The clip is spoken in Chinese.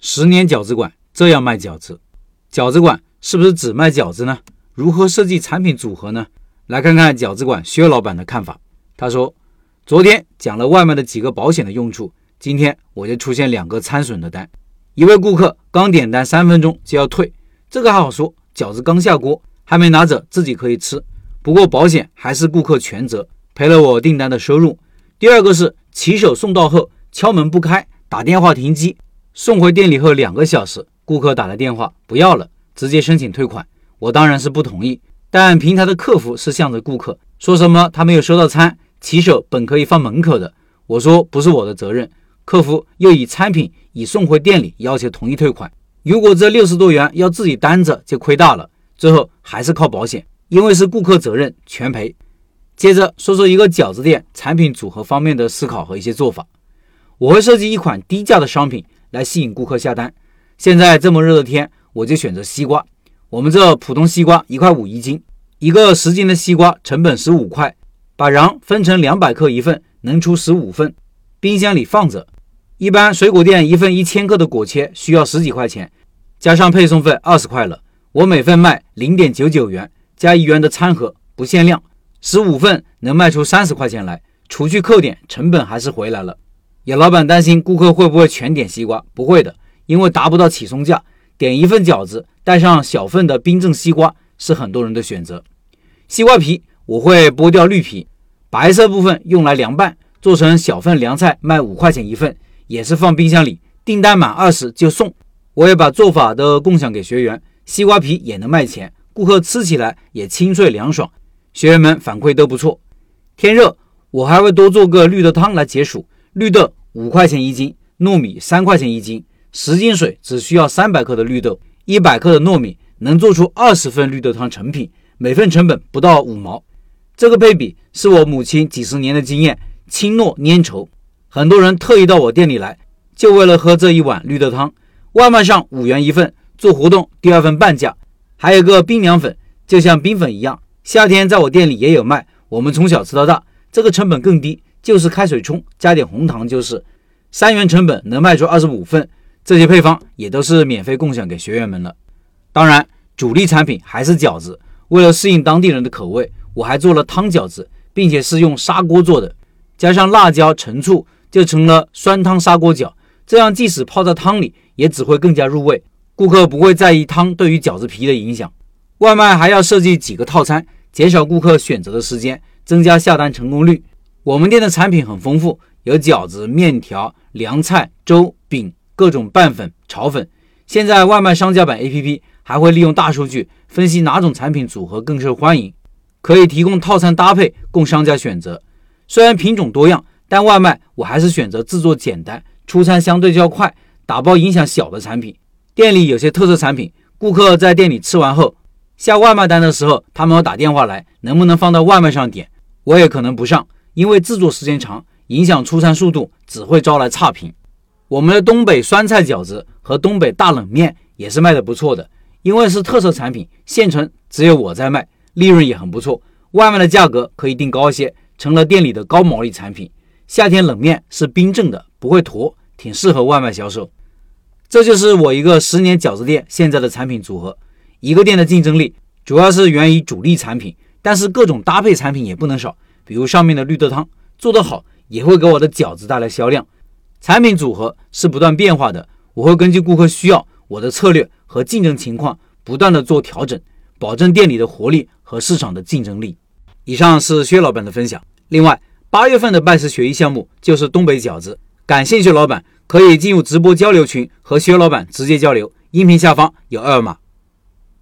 十年饺子馆这样卖饺子，饺子馆是不是只卖饺子呢？如何设计产品组合呢？来看看饺子馆薛老板的看法。他说：“昨天讲了外卖的几个保险的用处，今天我就出现两个参损的单。一位顾客刚点单三分钟就要退，这个还好说，饺子刚下锅，还没拿着自己可以吃。不过保险还是顾客全责，赔了我订单的收入。第二个是骑手送到后敲门不开，打电话停机，送回店里后两个小时，顾客打来电话不要了，直接申请退款。”我当然是不同意，但平台的客服是向着顾客说什么他没有收到餐，骑手本可以放门口的。我说不是我的责任，客服又以餐品已送回店里要求同意退款。如果这六十多元要自己担着就亏大了，最后还是靠保险，因为是顾客责任全赔。接着说说一个饺子店产品组合方面的思考和一些做法，我会设计一款低价的商品来吸引顾客下单。现在这么热的天，我就选择西瓜。我们这普通西瓜一块五一斤，一个十斤的西瓜成本十五块，把瓤分成两百克一份，能出十五份，冰箱里放着。一般水果店一份一千克的果切需要十几块钱，加上配送费二十块了。我每份卖零点九九元，加一元的餐盒，不限量，十五份能卖出三十块钱来，除去扣点，成本还是回来了。有老板担心顾客会不会全点西瓜？不会的，因为达不到起送价。点一份饺子，带上小份的冰镇西瓜是很多人的选择。西瓜皮我会剥掉绿皮，白色部分用来凉拌，做成小份凉菜，卖五块钱一份，也是放冰箱里，订单满二十就送。我也把做法都共享给学员，西瓜皮也能卖钱，顾客吃起来也清脆凉爽，学员们反馈都不错。天热，我还会多做个绿豆汤来解暑，绿豆五块钱一斤，糯米三块钱一斤。十斤水只需要三百克的绿豆，一百克的糯米能做出二十份绿豆汤成品，每份成本不到五毛。这个配比是我母亲几十年的经验，轻糯粘稠。很多人特意到我店里来，就为了喝这一碗绿豆汤。外卖上五元一份，做活动第二份半价。还有个冰凉粉，就像冰粉一样，夏天在我店里也有卖。我们从小吃到大，这个成本更低，就是开水冲加点红糖就是，三元成本能卖出二十五份。这些配方也都是免费共享给学员们的。当然，主力产品还是饺子。为了适应当地人的口味，我还做了汤饺子，并且是用砂锅做的，加上辣椒、陈醋，就成了酸汤砂锅饺。这样即使泡在汤里，也只会更加入味。顾客不会在意汤对于饺子皮的影响。外卖还要设计几个套餐，减少顾客选择的时间，增加下单成功率。我们店的产品很丰富，有饺子、面条、凉菜、粥、饼。各种拌粉、炒粉，现在外卖商家版 APP 还会利用大数据分析哪种产品组合更受欢迎，可以提供套餐搭配供商家选择。虽然品种多样，但外卖我还是选择制作简单、出餐相对较快、打包影响小的产品。店里有些特色产品，顾客在店里吃完后下外卖单的时候，他们要打电话来，能不能放到外卖上点？我也可能不上，因为制作时间长，影响出餐速度，只会招来差评。我们的东北酸菜饺子和东北大冷面也是卖的不错的，因为是特色产品，现成，只有我在卖，利润也很不错。外卖的价格可以定高一些，成了店里的高毛利产品。夏天冷面是冰镇的，不会坨，挺适合外卖销售。这就是我一个十年饺子店现在的产品组合。一个店的竞争力主要是源于主力产品，但是各种搭配产品也不能少。比如上面的绿豆汤做得好，也会给我的饺子带来销量。产品组合是不断变化的，我会根据顾客需要、我的策略和竞争情况不断的做调整，保证店里的活力和市场的竞争力。以上是薛老板的分享。另外，八月份的拜师学艺项目就是东北饺子，感兴趣老板可以进入直播交流群和薛老板直接交流，音频下方有二维码。